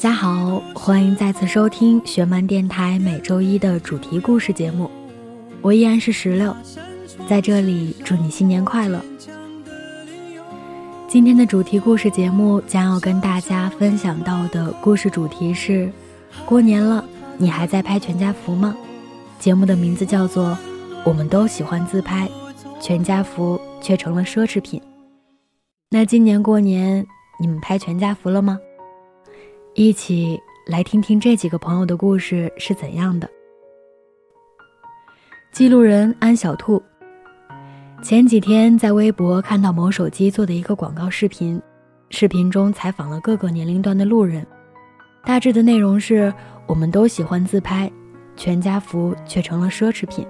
大家好，欢迎再次收听学漫电台每周一的主题故事节目，我依然是石榴，在这里祝你新年快乐。今天的主题故事节目将要跟大家分享到的故事主题是：过年了，你还在拍全家福吗？节目的名字叫做《我们都喜欢自拍，全家福却成了奢侈品》。那今年过年你们拍全家福了吗？一起来听听这几个朋友的故事是怎样的。记录人安小兔。前几天在微博看到某手机做的一个广告视频，视频中采访了各个年龄段的路人，大致的内容是：我们都喜欢自拍，全家福却成了奢侈品。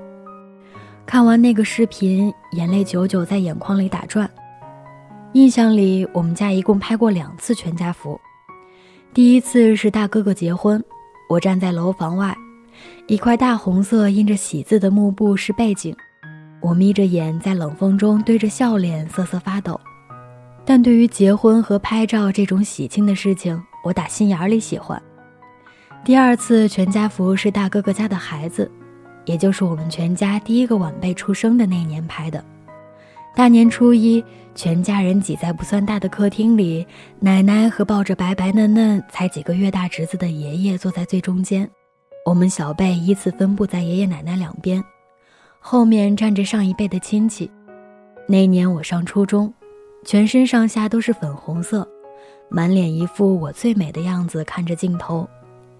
看完那个视频，眼泪久久在眼眶里打转。印象里，我们家一共拍过两次全家福。第一次是大哥哥结婚，我站在楼房外，一块大红色印着喜字的幕布是背景。我眯着眼，在冷风中对着笑脸瑟瑟发抖。但对于结婚和拍照这种喜庆的事情，我打心眼里喜欢。第二次全家福是大哥哥家的孩子，也就是我们全家第一个晚辈出生的那年拍的。大年初一，全家人挤在不算大的客厅里，奶奶和抱着白白嫩嫩才几个月大侄子的爷爷坐在最中间，我们小辈依次分布在爷爷奶奶两边。后面站着上一辈的亲戚。那年我上初中，全身上下都是粉红色，满脸一副我最美的样子，看着镜头，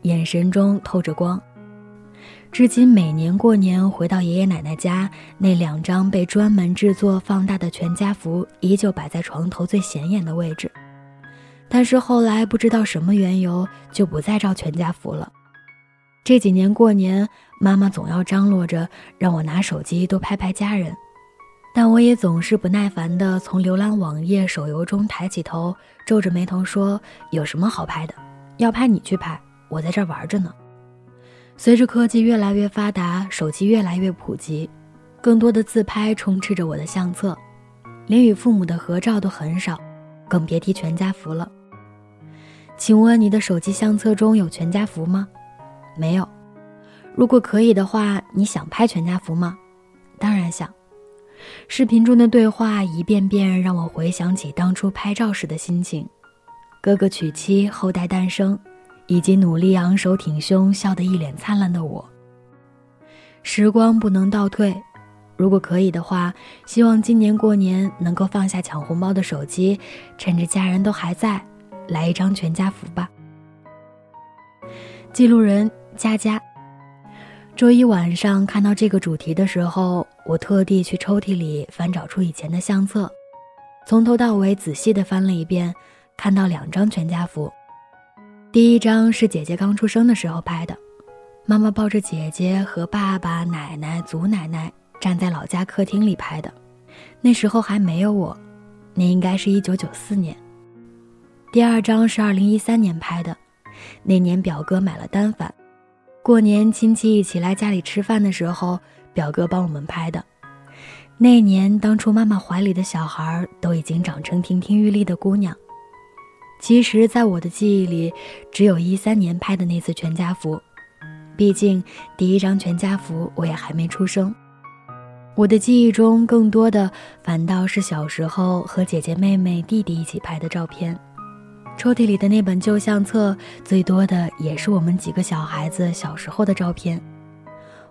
眼神中透着光。至今每年过年回到爷爷奶奶家，那两张被专门制作放大的全家福依旧摆在床头最显眼的位置。但是后来不知道什么缘由，就不再照全家福了。这几年过年，妈妈总要张罗着让我拿手机多拍拍家人，但我也总是不耐烦地从浏览网页、手游中抬起头，皱着眉头说：“有什么好拍的？要拍你去拍，我在这玩着呢。”随着科技越来越发达，手机越来越普及，更多的自拍充斥着我的相册，连与父母的合照都很少，更别提全家福了。请问你的手机相册中有全家福吗？没有。如果可以的话，你想拍全家福吗？当然想。视频中的对话一遍遍让我回想起当初拍照时的心情：哥哥娶妻，后代诞生，以及努力昂首挺胸、笑得一脸灿烂的我。时光不能倒退，如果可以的话，希望今年过年能够放下抢红包的手机，趁着家人都还在，来一张全家福吧。记录人佳佳。周一晚上看到这个主题的时候，我特地去抽屉里翻找出以前的相册，从头到尾仔细的翻了一遍，看到两张全家福。第一张是姐姐刚出生的时候拍的，妈妈抱着姐姐和爸爸、奶奶、祖奶奶站在老家客厅里拍的，那时候还没有我，那应该是一九九四年。第二张是二零一三年拍的，那年表哥买了单反。过年亲戚一起来家里吃饭的时候，表哥帮我们拍的。那年当初妈妈怀里的小孩都已经长成亭亭玉立的姑娘。其实，在我的记忆里，只有一三年拍的那次全家福，毕竟第一张全家福我也还没出生。我的记忆中，更多的反倒是小时候和姐姐、妹妹、弟弟一起拍的照片。抽屉里的那本旧相册，最多的也是我们几个小孩子小时候的照片。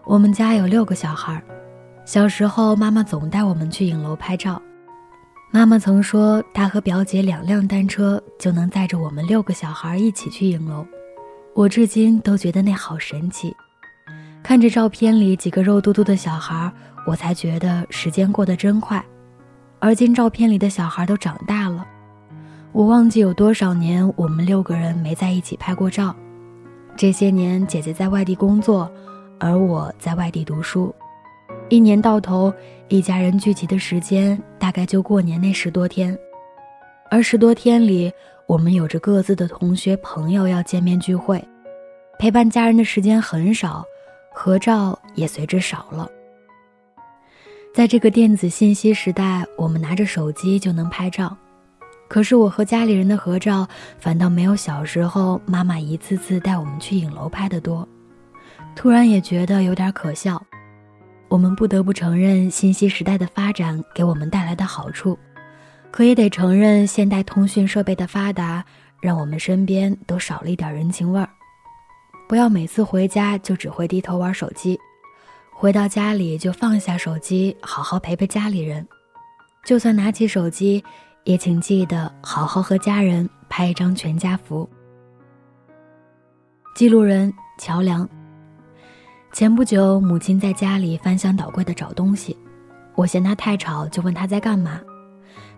我们家有六个小孩，小时候妈妈总带我们去影楼拍照。妈妈曾说，她和表姐两辆单车就能载着我们六个小孩一起去影楼。我至今都觉得那好神奇。看着照片里几个肉嘟嘟的小孩，我才觉得时间过得真快。而今照片里的小孩都长大了，我忘记有多少年我们六个人没在一起拍过照。这些年，姐姐在外地工作，而我在外地读书。一年到头，一家人聚集的时间大概就过年那十多天，而十多天里，我们有着各自的同学朋友要见面聚会，陪伴家人的时间很少，合照也随之少了。在这个电子信息时代，我们拿着手机就能拍照，可是我和家里人的合照反倒没有小时候妈妈一次次带我们去影楼拍的多，突然也觉得有点可笑。我们不得不承认信息时代的发展给我们带来的好处，可也得承认现代通讯设备的发达，让我们身边都少了一点人情味儿。不要每次回家就只会低头玩手机，回到家里就放下手机，好好陪陪家里人。就算拿起手机，也请记得好好和家人拍一张全家福。记录人：桥梁。前不久，母亲在家里翻箱倒柜的找东西，我嫌她太吵，就问她在干嘛。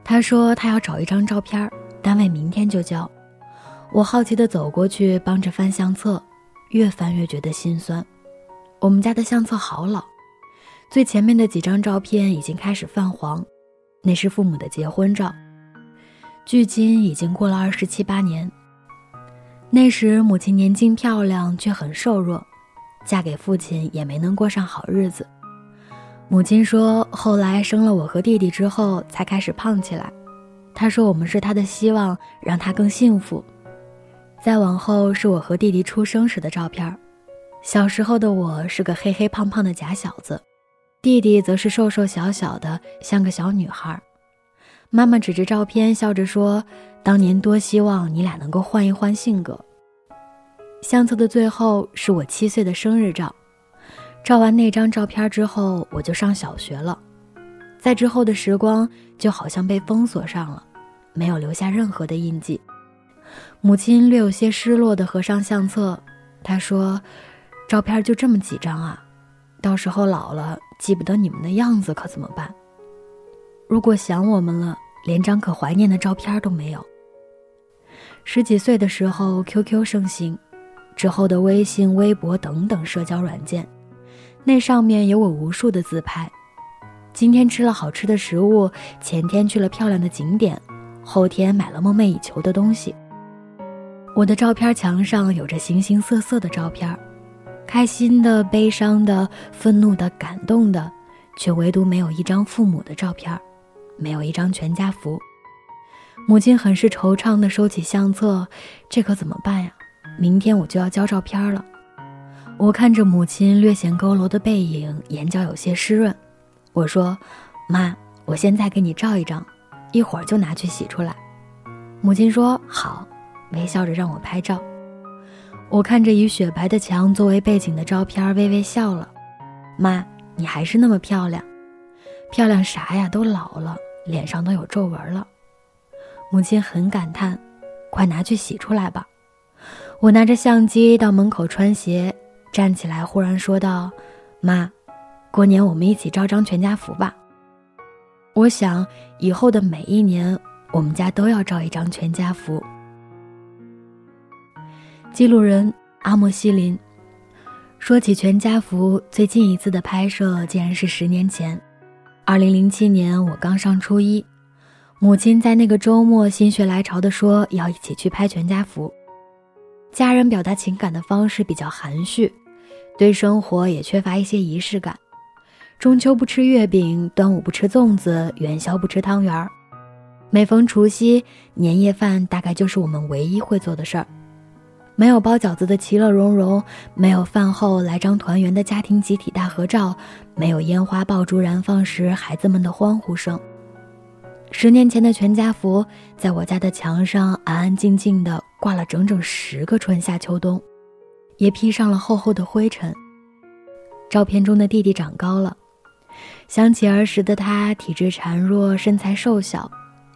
她说她要找一张照片，单位明天就交。我好奇地走过去，帮着翻相册，越翻越觉得心酸。我们家的相册好老，最前面的几张照片已经开始泛黄，那是父母的结婚照，距今已经过了二十七八年。那时母亲年轻漂亮，却很瘦弱。嫁给父亲也没能过上好日子。母亲说，后来生了我和弟弟之后，才开始胖起来。她说我们是她的希望，让她更幸福。再往后是我和弟弟出生时的照片，小时候的我是个黑黑胖胖的假小子，弟弟则是瘦瘦小小的，像个小女孩。妈妈指着照片笑着说：“当年多希望你俩能够换一换性格。”相册的最后是我七岁的生日照，照完那张照片之后，我就上小学了。在之后的时光就好像被封锁上了，没有留下任何的印记。母亲略有些失落地合上相册，她说：“照片就这么几张啊，到时候老了记不得你们的样子可怎么办？如果想我们了，连张可怀念的照片都没有。”十几岁的时候，QQ 盛行。之后的微信、微博等等社交软件，那上面有我无数的自拍。今天吃了好吃的食物，前天去了漂亮的景点，后天买了梦寐以求的东西。我的照片墙上有着形形色色的照片，开心的、悲伤的、愤怒的、感动的，却唯独没有一张父母的照片，没有一张全家福。母亲很是惆怅地收起相册，这可怎么办呀？明天我就要交照片了，我看着母亲略显佝偻的背影，眼角有些湿润。我说：“妈，我现在给你照一张，一会儿就拿去洗出来。”母亲说：“好。”微笑着让我拍照。我看着以雪白的墙作为背景的照片，微微笑了。妈，你还是那么漂亮，漂亮啥呀？都老了，脸上都有皱纹了。母亲很感叹：“快拿去洗出来吧。”我拿着相机到门口穿鞋，站起来，忽然说道：“妈，过年我们一起照张全家福吧。我想以后的每一年，我们家都要照一张全家福。”记录人阿莫西林说起全家福，最近一次的拍摄竟然是十年前，二零零七年我刚上初一，母亲在那个周末心血来潮的说要一起去拍全家福。家人表达情感的方式比较含蓄，对生活也缺乏一些仪式感。中秋不吃月饼，端午不吃粽子，元宵不吃汤圆儿。每逢除夕、年夜饭，大概就是我们唯一会做的事儿。没有包饺子的其乐融融，没有饭后来张团圆的家庭集体大合照，没有烟花爆竹燃放时孩子们的欢呼声。十年前的全家福，在我家的墙上安安静静的挂了整整十个春夏秋冬，也披上了厚厚的灰尘。照片中的弟弟长高了，想起儿时的他，体质孱弱，身材瘦小，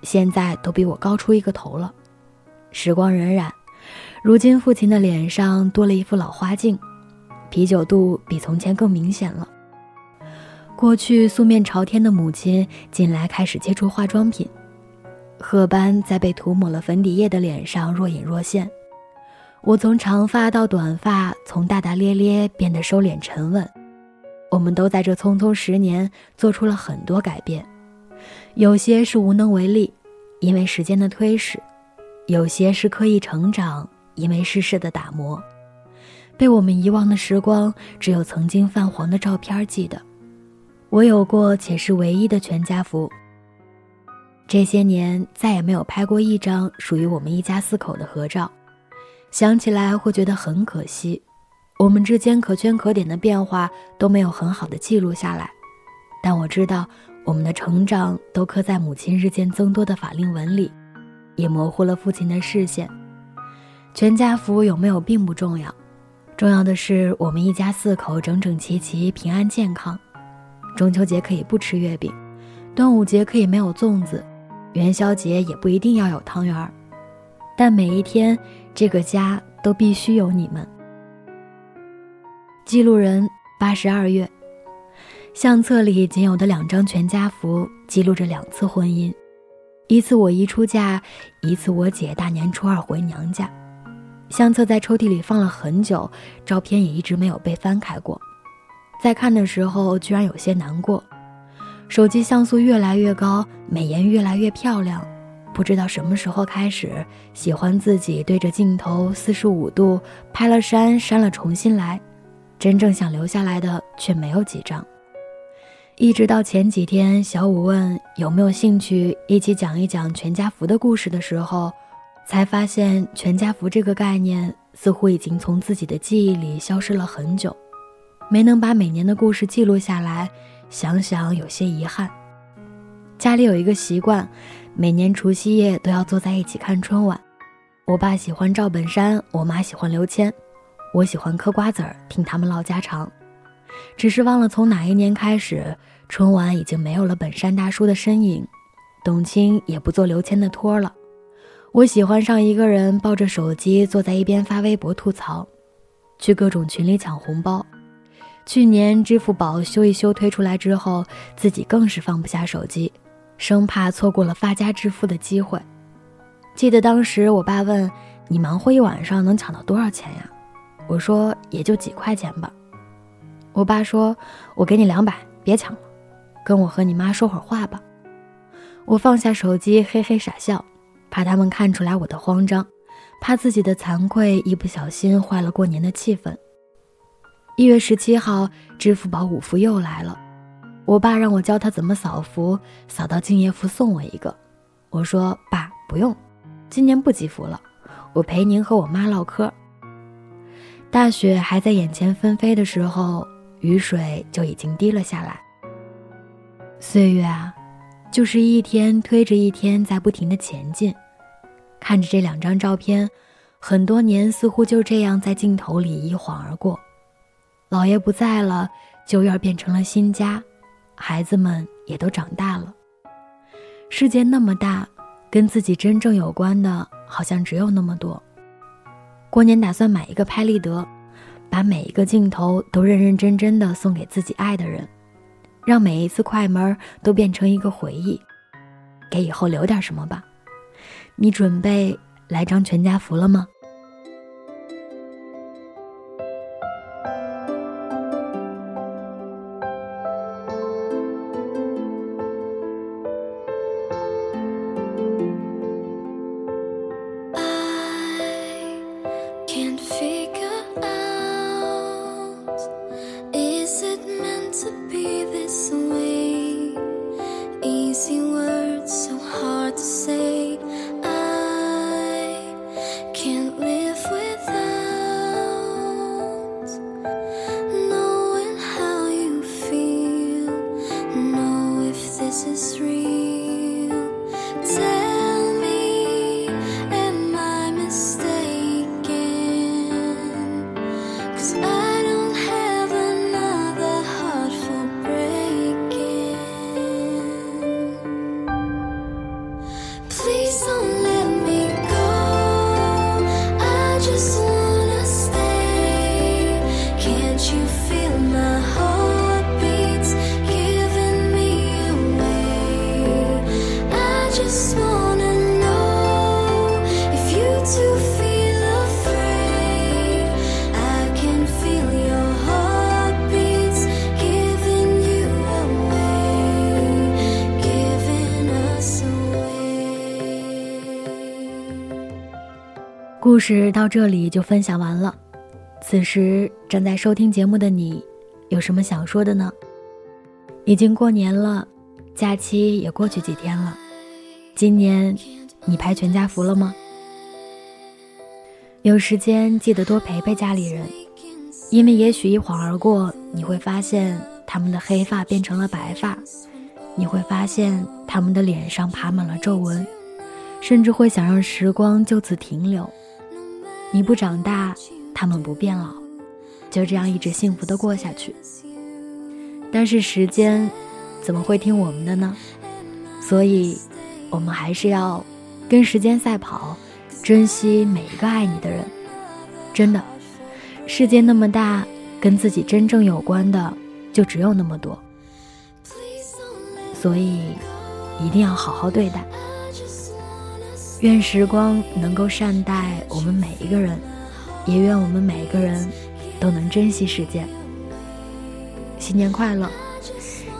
现在都比我高出一个头了。时光荏苒，如今父亲的脸上多了一副老花镜，啤酒肚比从前更明显了。过去素面朝天的母亲，近来开始接触化妆品，褐斑在被涂抹了粉底液的脸上若隐若现。我从长发到短发，从大大咧咧变得收敛沉稳。我们都在这匆匆十年做出了很多改变，有些是无能为力，因为时间的推使；有些是刻意成长，因为世事的打磨。被我们遗忘的时光，只有曾经泛黄的照片记得。我有过且是唯一的全家福。这些年再也没有拍过一张属于我们一家四口的合照。想起来会觉得很可惜，我们之间可圈可点的变化都没有很好的记录下来。但我知道，我们的成长都刻在母亲日渐增多的法令纹里，也模糊了父亲的视线。全家福有没有并不重要，重要的是我们一家四口整整齐齐、平安健康。中秋节可以不吃月饼，端午节可以没有粽子，元宵节也不一定要有汤圆儿，但每一天。这个家都必须有你们。记录人八十二月，相册里仅有的两张全家福记录着两次婚姻，一次我姨出嫁，一次我姐大年初二回娘家。相册在抽屉里放了很久，照片也一直没有被翻开过。在看的时候，居然有些难过。手机像素越来越高，美颜越来越漂亮。不知道什么时候开始喜欢自己对着镜头四十五度拍了删删了重新来，真正想留下来的却没有几张。一直到前几天，小五问有没有兴趣一起讲一讲全家福的故事的时候，才发现全家福这个概念似乎已经从自己的记忆里消失了很久，没能把每年的故事记录下来，想想有些遗憾。家里有一个习惯。每年除夕夜都要坐在一起看春晚，我爸喜欢赵本山，我妈喜欢刘谦，我喜欢嗑瓜子儿听他们唠家常。只是忘了从哪一年开始，春晚已经没有了本山大叔的身影，董卿也不做刘谦的托了。我喜欢上一个人，抱着手机坐在一边发微博吐槽，去各种群里抢红包。去年支付宝修一修推出来之后，自己更是放不下手机。生怕错过了发家致富的机会。记得当时我爸问：“你忙活一晚上能抢到多少钱呀？”我说：“也就几块钱吧。”我爸说：“我给你两百，别抢了，跟我和你妈说会儿话吧。”我放下手机，嘿嘿傻笑，怕他们看出来我的慌张，怕自己的惭愧一不小心坏了过年的气氛。一月十七号，支付宝五福又来了。我爸让我教他怎么扫福，扫到敬业福送我一个。我说：“爸，不用，今年不积福了，我陪您和我妈唠嗑。”大雪还在眼前纷飞的时候，雨水就已经滴了下来。岁月啊，就是一天推着一天在不停的前进。看着这两张照片，很多年似乎就这样在镜头里一晃而过。姥爷不在了，旧院变成了新家。孩子们也都长大了。世界那么大，跟自己真正有关的，好像只有那么多。过年打算买一个拍立得，把每一个镜头都认认真真的送给自己爱的人，让每一次快门都变成一个回忆，给以后留点什么吧。你准备来张全家福了吗？This. 故事到这里就分享完了。此时正在收听节目的你，有什么想说的呢？已经过年了，假期也过去几天了。今年你拍全家福了吗？有时间记得多陪陪家里人，因为也许一晃而过，你会发现他们的黑发变成了白发，你会发现他们的脸上爬满了皱纹，甚至会想让时光就此停留。你不长大，他们不变老，就这样一直幸福的过下去。但是时间怎么会听我们的呢？所以，我们还是要跟时间赛跑。珍惜每一个爱你的人，真的，世界那么大，跟自己真正有关的就只有那么多，所以一定要好好对待。愿时光能够善待我们每一个人，也愿我们每一个人都能珍惜时间。新年快乐！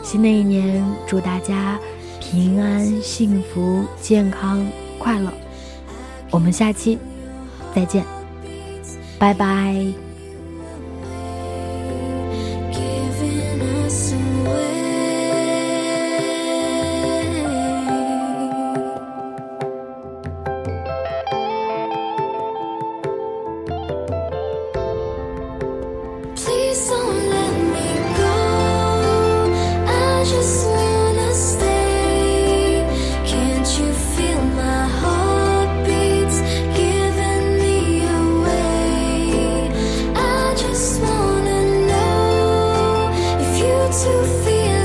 新的一年，祝大家平安、幸福、健康、快乐。我们下期再见，拜拜。to feel